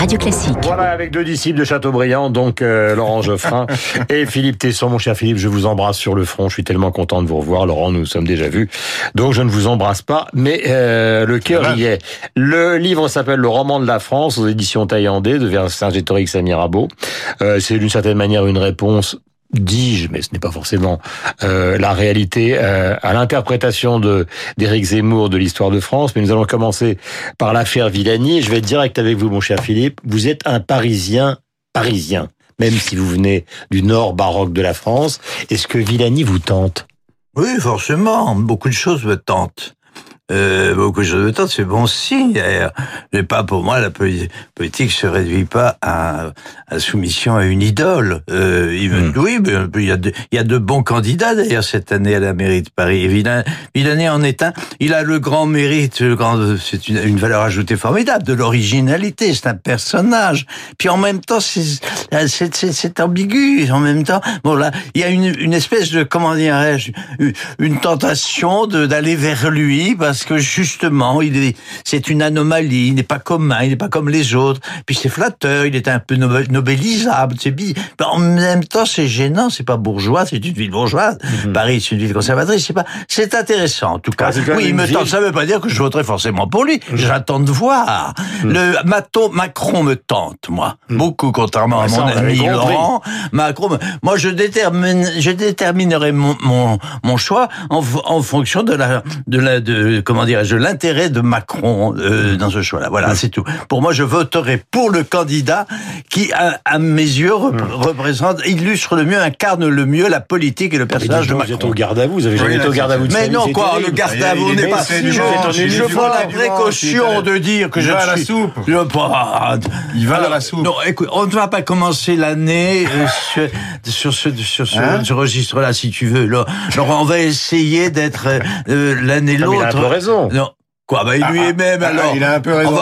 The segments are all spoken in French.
Radio Classique. Voilà, avec deux disciples de Chateaubriand, donc euh, Laurent Geoffrin et Philippe Tesson. Mon cher Philippe, je vous embrasse sur le front. Je suis tellement content de vous revoir. Laurent, nous nous sommes déjà vus. Donc je ne vous embrasse pas, mais euh, le cœur y est. Le livre s'appelle Le roman de la France aux éditions Taillandais de Vercingétorix à Mirabeau. Euh, C'est d'une certaine manière une réponse dis-je, mais ce n'est pas forcément euh, la réalité, euh, à l'interprétation de d'Éric Zemmour de l'histoire de France. Mais nous allons commencer par l'affaire Villani. Je vais être direct avec vous, mon cher Philippe. Vous êtes un Parisien parisien, même si vous venez du nord baroque de la France. Est-ce que Villani vous tente? Oui, forcément. Beaucoup de choses me tentent. Euh, beaucoup de choses me tentent, c'est bon signe d'ailleurs. Mais pas pour moi, la politique se réduit pas à, à soumission à une idole. Euh, il, hmm. Oui, mais il y, a de, il y a de bons candidats d'ailleurs cette année à la mairie de Paris. Villani en est un. Il a le grand mérite, le grand, c'est une, une, valeur ajoutée formidable, de l'originalité. C'est un personnage. Puis en même temps, c'est ambigu. En même temps, bon là, il y a une, une espèce de comment dirais-je, une tentation d'aller vers lui parce parce que justement, il est, c'est une anomalie, il n'est pas commun, il n'est pas comme les autres. Puis c'est flatteur, il est un peu nobélisable, c'est bien. En même temps, c'est gênant, c'est pas bourgeois, c'est une ville bourgeoise. Mhm. Paris, c'est une ville conservatrice, c'est pas, c'est intéressant, en tout cas. Ah, oui, il me tente, ça veut pas dire que je voterai forcément pour lui. Mhm. J'attends de voir. Mhm. Le Mato, Macron me tente, moi. Beaucoup, contrairement à mon ami Laurent. Macron, moi, je détermine, je déterminerai mon, mon, mon choix en, en fonction de la, de la, de, comment dirais-je, l'intérêt de Macron euh, dans ce choix-là. Voilà, c'est tout. Pour moi, je voterai pour le candidat qui, à, mes yeux, représente, illustre le mieux, incarne le mieux la politique et le personnage de Macron. Vous êtes au garde à vous, vous avez jamais été au garde à vous. Mais non, quoi, le garde à vous n'est pas. Je prends la précaution de dire que je à la soupe. Il va à la soupe. Non, écoute, on ne va pas commencer l'année euh, sur ce sur hein ce registre-là, si tu veux. Alors, on va essayer d'être euh, l'année l'autre raison. Non. Quoi, bah, il lui est même, alors. Ah, il a un peu raison.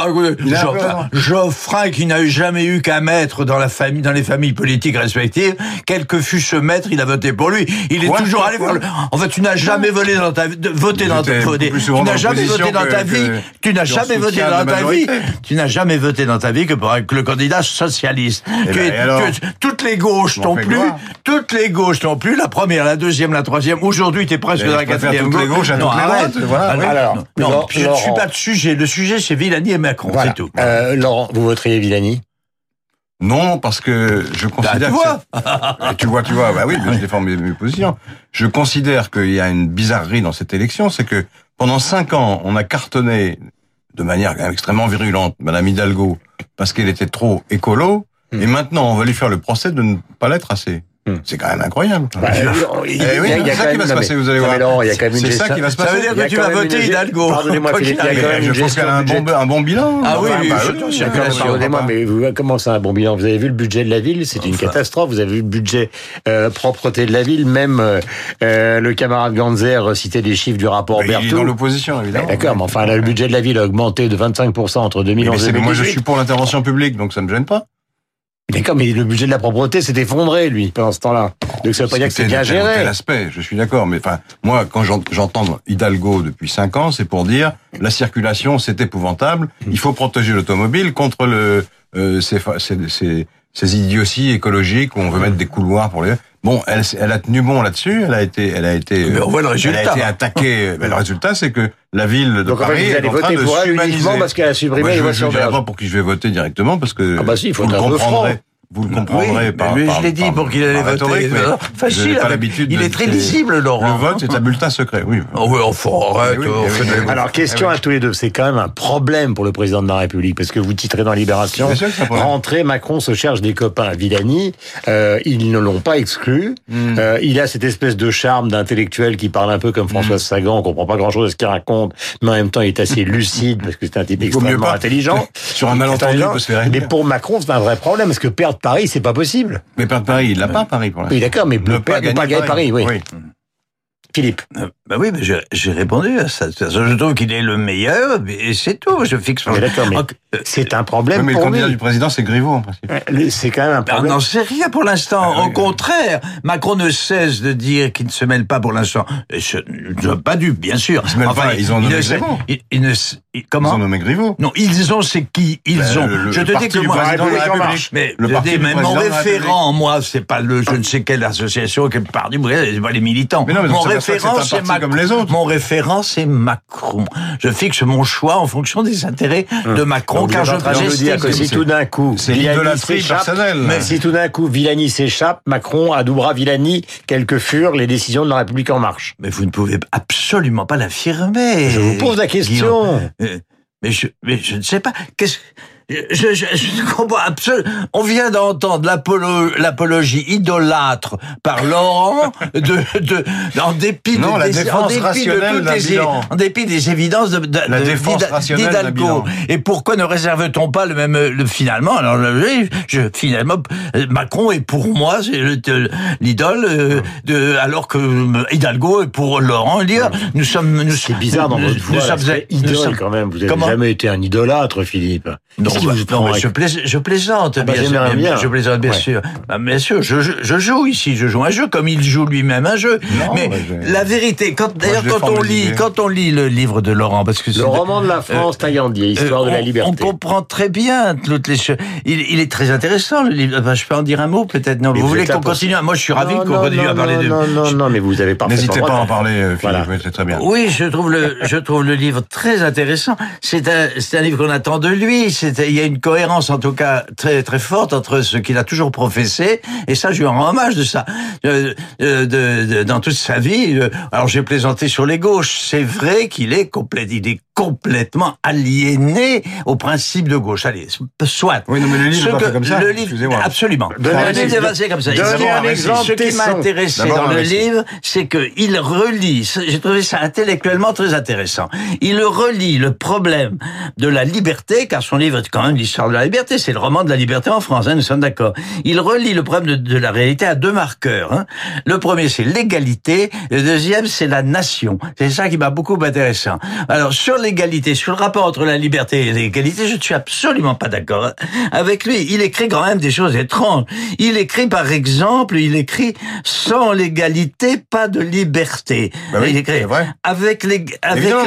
Geoffrin, qui n'a jamais eu qu'un maître dans la famille, dans les familles politiques respectives, quel que fût ce maître, il a voté pour lui. Il est toujours allé voir le... En fait, tu n'as jamais volé dans ta vie, voté dans ta vie. Tu n'as jamais voté dans ta vie. Tu n'as jamais voté dans ta vie. Tu n'as jamais voté dans ta vie que pour le candidat socialiste. Eh ben, toutes les gauches n'ont plus, toutes les gauches n'ont plus, la première, la deuxième, la troisième. Aujourd'hui, tu es presque dans la quatrième gauche. Alors, non, je suis pas le sujet. Le sujet, c'est Villani et Macron, c'est tout. Euh, Laurent, vous voteriez Villani? Non, parce que je bah, considère. tu vois. tu vois, tu vois. Bah oui, je défends mes, positions. Je considère qu'il y a une bizarrerie dans cette élection, c'est que pendant cinq ans, on a cartonné de manière extrêmement virulente Madame Hidalgo parce qu'elle était trop écolo, hmm. et maintenant on va lui faire le procès de ne pas l'être assez. Hmm. C'est quand même incroyable. Bah, il y a, ça qui va se passer, vous allez voir. C'est ça qui va se passer. Ça veut dire que tu vas voter Hidalgo. Pardonnez-moi, Philippe. Je pense qu'elle a un bon bilan. Ah oui, pardonnez-moi, mais comment ça, un bon bilan? Vous avez vu le budget de la ville? C'est une catastrophe. Vous avez vu le budget euh, propreté de la ville. Même euh, le camarade Ganzer citait des chiffres du rapport Berthaud. Il est dans l'opposition, évidemment. D'accord, mais enfin, le budget de la ville a augmenté de 25% entre 2011 et 2018. Moi, je suis pour l'intervention publique, donc ça me gêne pas. D'accord, mais le budget de la propreté s'est effondré, lui, pendant ce temps-là. Donc ça veut pas dire que c'est bien géré. Quel aspect, je suis d'accord. Mais enfin, moi, quand j'entends Hidalgo depuis cinq ans, c'est pour dire la circulation, c'est épouvantable. Mm. Il faut protéger l'automobile contre le euh, ces, ces, ces, idioties écologiques où on veut mettre des couloirs pour les. Bon, elle, elle a tenu bon là-dessus. Elle a été, elle a été, mais on voit le résultat. Elle a été attaquée. mais le résultat, c'est que la ville de Donc, Paris en fait, vous allez voter pour elle uniquement parce qu'elle a supprimé les voitures. Je ne dirais pas pour qui je vais voter directement parce que ah bah si, il faut vous le comprendrez. Vous le comprendrez oui, par, mais je l'ai dit pour qu'il allait voter. Facile. Pas l'habitude. Il est très lisible, Laurent. Le vote est un bulletin secret, oui. Oh oui, enfin, arrête. Alors, question à tous les deux. C'est quand même un problème pour le président de la République, parce que vous titrez dans Libération, rentrer, Macron se cherche des copains. Villani, euh, ils ne l'ont pas exclu. Hmm. Euh, il a cette espèce de charme d'intellectuel qui parle un peu comme François hmm. Sagan, on comprend pas grand chose de ce qu'il raconte, mais en même temps, il est assez lucide, parce que c'est un type extrêmement intelligent. Sur un malentendu, peut se faire Mais pour Macron, c'est un vrai problème, parce que perdre Paris, c'est pas possible. Mais perdre Paris, il l'a pas Paris pour l'instant. Oui, d'accord, mais ne pas, gagner Paris, oui. Philippe. Euh, bah oui, mais j'ai- répondu à ça. De toute façon, Je trouve qu'il est le meilleur, et c'est tout. Je fixe mon... Mais d'accord, mais euh, c'est un Oui, problème mais le pour candidat lui. du président, c'est Griveaux, en principe. Le- C'est quand même un Ben, on problème. n'en sait rien pour l'instant. Ah oui. Au contraire, Macron ne cesse de dire qu'il ne se mêle pas pour l'instant. Pas dû, bien sûr. Ils se mêlent pas, ils ont nommé Griveaux. il- Ils comment ont nommé Griveaux. Non, ils ont, c'est qui Ils Ben, ont. le- le je te dis que du moi, président de la République en République. marche. mais, Le je parti dis, du mais mon référent, moi, c'est pas le, je ne sais quelle association, quel parti, c'est pas les militants. Mais non, mais mon référent, c'est Macron. comme les autres. Mon référent, c'est Macron. Je fixe mon choix en fonction des intérêts de Macron, Donc, car je dire que j'estime- si tout d'un coup C'est l'idolâtrie personnelle. mais si tout d'un coup Villani s'échappe, Macron adoubera Villani, quelles que furent les décisions de la République en marche. Mais vous ne pouvez absolument pas l'affirmer. Je vous pose la question. Guillaume. Euh, Mais je, mais je ne sais pas. Qu'est-ce je, je, je comprends absolument. On vient d'entendre l'apolo- l'apologie idolâtre par Laurent de, de, en dépit Non, de, la des- défense en dépit de rationnelle toutes les, bilan. en dépit des évidences de, de, La de- défense rationnelle d'Hidalgo. bilan. Et pourquoi ne réserve-t-on pas le même, le, finalement, alors, le- je, finalement, Macron est pour moi, l'idole, euh, de, alors que Hidalgo est pour Laurent. Dire, nous sommes, nous, C'est bizarre dans nous- votre nous voix. sommes- nous idole sommes- quand même. Vous n'avez jamais été un idolâtre, Philippe. non, Bah, non, avec- je, plais- je plaisante, Ah bah, bien, bien, bien. je plaisante, bien Ouais. sûr. Bah, bien sûr, je, je, je joue ici, je joue un jeu comme il joue lui-même un jeu. Non, mais bah, je- la vérité, quand d'ailleurs quand on lit, quand on lit le livre de Laurent, parce que c'est Le roman de la France, Taillandier, Histoire euh, de la liberté. On comprend très bien toutes les choses. Il, il est très intéressant le livre. Enfin, je peux en dire un mot peut-être? Non, vous, vous voulez qu'on continue? Moi, je suis ravi qu'on continue à parler de. Non, non, non, mais vous avez pas N'hésitez pas à en parler, euh, c'est très bien. Oui, je trouve le, je trouve le livre très intéressant. C'est un, c'est un livre qu'on attend de lui. C'est, il y a une cohérence, en tout cas, très, très forte entre ce qu'il a toujours professé, et ça, je lui rends hommage de ça, de, de- dans toute sa vie. euh, Alors, j'ai plaisanté sur les gauches. C'est vrai qu'il est complet, il est complètement aliéné au principe de gauche. Allez, soit. Oui, non, mais le livre n'est pas fait comme ça. Le livre, Excusez-moi. absolument. Le livre n'est pas fait comme ça. Donnez un exemple, Ce qui m'a intéressé dans le livre, c'est qu'il relie, j'ai trouvé ça intellectuellement très intéressant, il relie le problème de la liberté, car son livre est quand même l'histoire de la liberté, c'est le roman de la liberté en France, hein, nous sommes d'accord. Il relie le problème de, de la réalité à deux marqueurs. hein. Le premier, c'est l'égalité, le deuxième, c'est la nation. C'est ça qui m'a beaucoup intéressant. Alors, sur l'égalité, sur le rapport entre la liberté et l'égalité, je ne suis absolument pas d'accord avec lui. Il écrit quand même des choses étranges. Il écrit, par exemple, il écrit sans l'égalité, pas de liberté. Bah oui, il écrit vrai. avec Évidemment,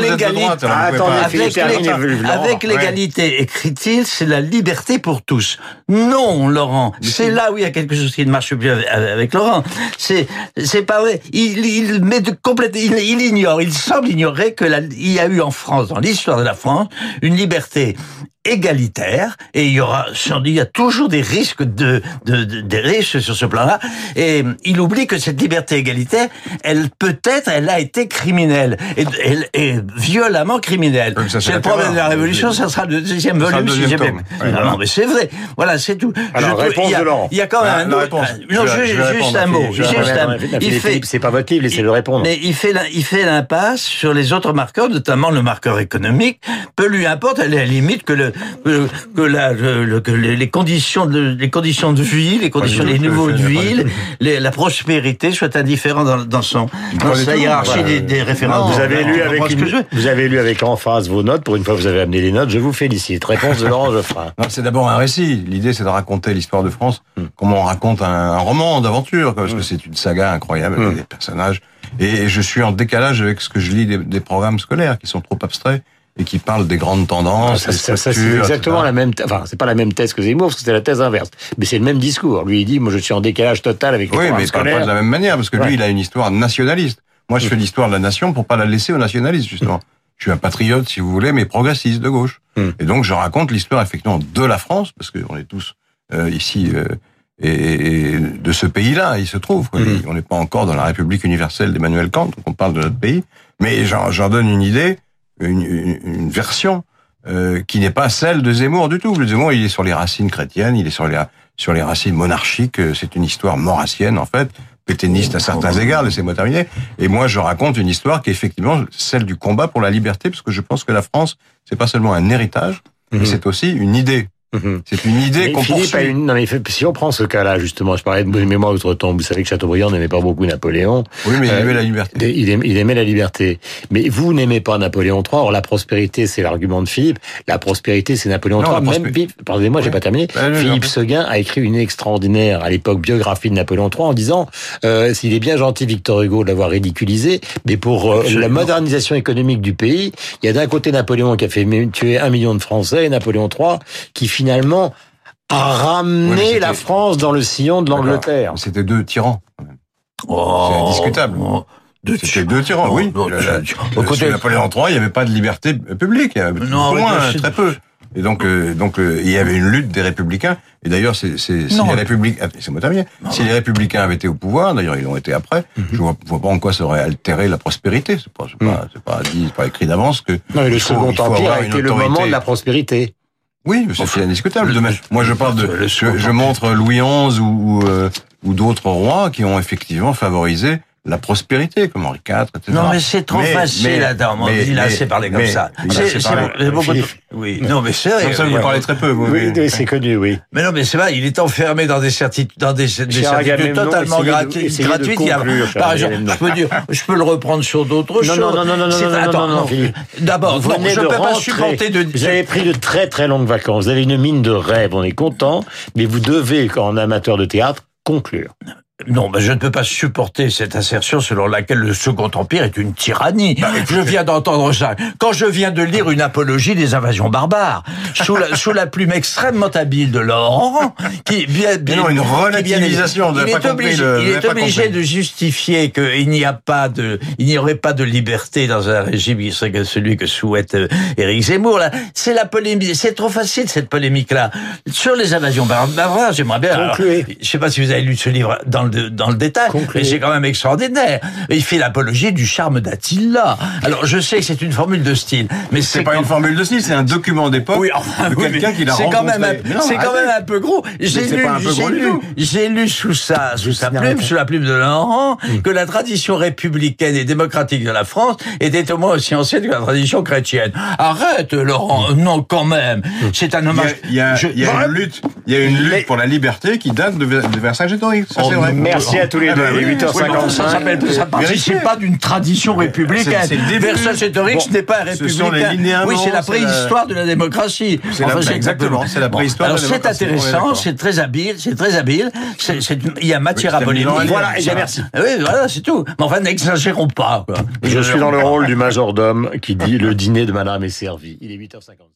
avec l'égalité. Ah, c'est la liberté pour tous. Non, Laurent, c'est là où il y a quelque chose qui ne marche plus avec, avec Laurent. C'est, c'est pas vrai. Il, il met de complète, il, il ignore, il semble ignorer que la, il y a eu en France, dans l'histoire de la France, une liberté égalitaire et il y aura il y a toujours des risques de, de, de- des risques sur ce plan-là. Et il oublie que cette liberté égalitaire elle peut-être elle a été criminelle et, elle est violemment criminelle. C'est le problème de la révolution ça sera le deuxième Ça volume si deuxième bien Ouais, non, mais c'est vrai. Voilà c'est tout. Alors, Je réponse il y a, de Laurent. il y a quand même La- un autre- réponse. non Je juste un mot juste un il fait c'est pas votre livre, laissez-le répondre. mais il fait il fait l'impasse sur les autres marqueurs, notamment le marqueur économique. Peu lui importe, à la limite que le que, que la le- le- que les conditions de les conditions de vie, les conditions des niveaux de les- la prospérité soient indifférents dans, dans son dans sa hiérarchie des, des références. vous avez lu avec une- je veux. vous avez lu avec emphase vos notes. Pour une fois, vous avez amené les notes. Je vous félicite. Réponse de Laurent Geoffrin. C'est d'abord un récit. L'idée, c'est de raconter l'histoire de France, Hmm. comment on raconte un, un roman d'aventure, parce que c'est une saga incroyable avec Hmm. des personnages. Et je suis en décalage avec ce que je lis des, des programmes scolaires qui sont trop abstraits et qui parlent des grandes tendances. Ça, des ça, ça, c'est exactement la même. Enfin, c'est pas la même thèse que Zemmour, parce que c'est la thèse inverse. Mais c'est le même discours. Lui, il dit, moi, je suis en décalage total avec les Oui, mais il parle pas de la même manière, parce que Ouais. lui, il a une histoire nationaliste. Moi, je fais l'histoire de la nation pour pas la laisser aux nationalistes, justement. Je suis un patriote, si vous voulez, mais progressiste de gauche. Mm. Et donc, je raconte l'histoire, effectivement, de la France, parce qu'on est tous euh, ici, euh, et, de ce pays-là, il se trouve. quoi. Mm. On n'est pas encore dans la République universelle d'Emmanuel Kant, donc on parle de notre pays. Mais j'en j'en donne une idée, une, une, une version euh, qui n'est pas celle de Zemmour du tout. Le Zemmour, il est sur les racines chrétiennes, il est sur les, sur les racines monarchiques. euh, C'est une histoire maurassienne, en fait, pétainiste à certains égards, laissez-moi terminer. Et moi, je raconte une histoire qui est effectivement celle du combat pour la liberté, parce que je pense que la France, c'est pas seulement un héritage, mais Mhm. c'est aussi une idée Mhm. C'est une idée qu'on Philippe poursuit. a une, non mais si on prend ce cas-là, justement, je parlais de mémoire outre-tombe, vous savez que Chateaubriand n'aimait pas beaucoup Napoléon. Oui, mais il Euh, aimait la liberté. Il aimait, il aimait la liberté. Mais vous n'aimez pas Napoléon III. Or, la prospérité, c'est l'argument de Philippe. La prospérité, c'est Napoléon Non, III. Même prospé- Philippe, pardonnez-moi, j'ai pas terminé. Bah, non, Philippe non. Seguin a écrit une extraordinaire, à l'époque, biographie de Napoléon III en disant, euh, s'il est bien gentil, Victor Hugo, de l'avoir ridiculisé, mais pour euh, la modernisation économique du pays, il y a d'un côté Napoléon qui a fait tuer un million de Français et Napoléon III qui finalement ramené c'était- la France dans le sillon de l'Angleterre. C'était deux tyrans. Oh, C'est indiscutable. oh, de C'était deux tyrans, Non, oui. non, La- la- tu- sous écoutez- Napoléon III, il n'y avait pas de liberté publique. Non, moins, c'est- très peu. Et donc, euh, donc euh, il y avait une lutte des républicains. Et d'ailleurs, c'est, c'est, si Non. les républicains. Si les avaient été au pouvoir, d'ailleurs, ils l'ont été après. Mhm. Je vois, vois pas en quoi ça aurait altéré la prospérité. C'est pas, pas, c'est pas dit, pas écrit d'avance que. Non, mais le il faut- Second il faut Empire a été le moment de la prospérité. Oui, c'est indiscutable. Moi, je parle de, je, je montre Louis XI ou, ou, euh, ou d'autres rois qui ont effectivement favorisé la prospérité, comme Henri IV, etc. Non, mais c'est trop Mais- facile, attends, on mais- dit là, c'est parler comme mais- ça. il a C'est- assez c'est- parlé. c'est beaucoup de-. Oui, non, mais c'est vrai. Comme ça, vous parlez très peu. vous, Oui, oui. c'est connu, oui. Mais non, mais c'est vrai, il est enfermé dans des certitudes, dans des, des certitudes totalement gratuites. par exemple, je peux dire, je peux le reprendre sur d'autres choses. non, non, non, non, non, non, attends, non, non, Philippe. D'abord, Vous non, venez je de ne peux pas rentrer. supporter de. Vous avez pris de très très longues vacances. Vous avez une mine de rêve. On est content, mais vous devez, quand amateur de théâtre, conclure. Non, mais je ne peux pas supporter cette assertion selon laquelle le Second Empire est une tyrannie. Bah, je viens d'entendre ça. Quand je viens de lire une apologie des invasions barbares, sous la, sous la plume extrêmement habile de Laurent, qui bien, bien, non, une bien- relativisation, il est obligé, le- il est obligé de justifier qu'il n'y a pas de, il n'y aurait pas de liberté dans un régime qui serait celui que souhaite euh, Éric Zemmour. Là, c'est la polémique. C'est trop facile cette polémique-là sur les invasions barbares. J'aimerais bien. alors, je sais pas si vous avez lu ce livre dans le, dans le détail, mais c'est quand même extraordinaire. Il fait l'apologie du charme d'Attila. Alors, je sais que c'est une formule de style, mais C'est c'est pas une formule de style, c'est un document d'époque oui, enfin, de quelqu'un qui l'a c'est quand même c'est quand même un peu gros. J'ai lu, j'ai lu, lu sous sa, sous sa n'arrête plume, sous la plume de Laurent, que la tradition républicaine et démocratique de la France était au moins aussi ancienne que la tradition chrétienne. Arrête, Laurent. Non, quand même. C'est un Il y a, hommage. il y a- Je- il y a une lutte, il y a une lutte Mais- pour la liberté qui date de, de Vercingétorix. Ça, Oh, c'est vrai. Merci à tous les Ah, deux. bah Il est oui, 8h55. Ça s'appelle, ça participe pas d'une tradition républicaine. c'est. Vercingétorix Bon, n'est pas républicain. Oui, c'est la c'est préhistoire de la démocratie. C'est la- exactement, c'est la préhistoire de la c'est démocratie, on est intéressant, c'est très habile, c'est très habile. C'est, c'est- il y a matière à c'est polémique. Voilà, et merci. Oui, voilà, c'est tout. Mais enfin, n'exagérons pas. Je suis dans le rôle du majordome qui dit le dîner de madame est servi. Il est 8h50.